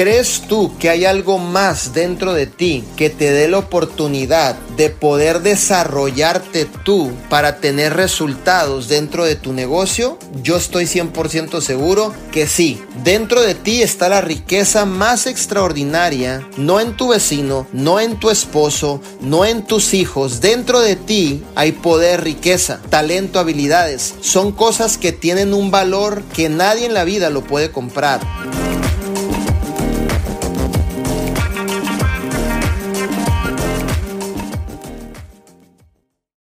¿Crees tú que hay algo más dentro de ti que te dé la oportunidad de poder desarrollarte tú para tener resultados dentro de tu negocio? Yo estoy 100% seguro que sí. Dentro de ti está la riqueza más extraordinaria, no en tu vecino, no en tu esposo, no en tus hijos. Dentro de ti hay poder, riqueza, talento, habilidades. Son cosas que tienen un valor que nadie en la vida lo puede comprar.